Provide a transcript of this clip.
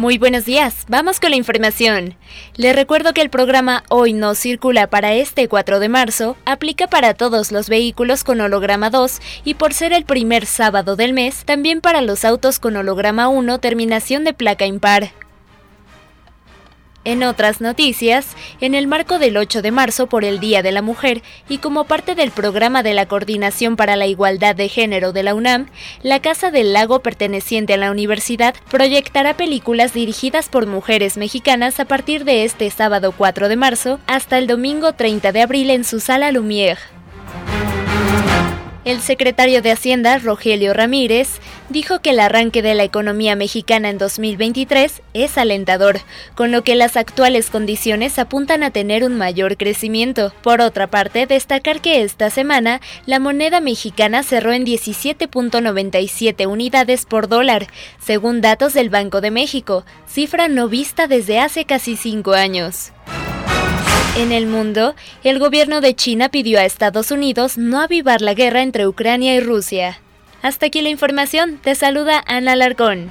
Muy buenos días, vamos con la información. Les recuerdo que el programa Hoy no circula para este 4 de marzo aplica para todos los vehículos con holograma 2 y por ser el primer sábado del mes, también para los autos con holograma 1 terminación de placa impar. En otras noticias, en el marco del 8 de marzo por el Día de la Mujer y como parte del programa de la Coordinación para la Igualdad de Género de la UNAM, la Casa del Lago perteneciente a la universidad proyectará películas dirigidas por mujeres mexicanas a partir de este sábado 4 de marzo hasta el domingo 30 de abril en su sala Lumière. El secretario de Hacienda, Rogelio Ramírez, dijo que el arranque de la economía mexicana en 2023 es alentador, con lo que las actuales condiciones apuntan a tener un mayor crecimiento. Por otra parte, destacar que esta semana la moneda mexicana cerró en 17.97 unidades por dólar, según datos del Banco de México, cifra no vista desde hace casi cinco años. En el mundo, el gobierno de China pidió a Estados Unidos no avivar la guerra entre Ucrania y Rusia. Hasta aquí la información. Te saluda Ana Larcón.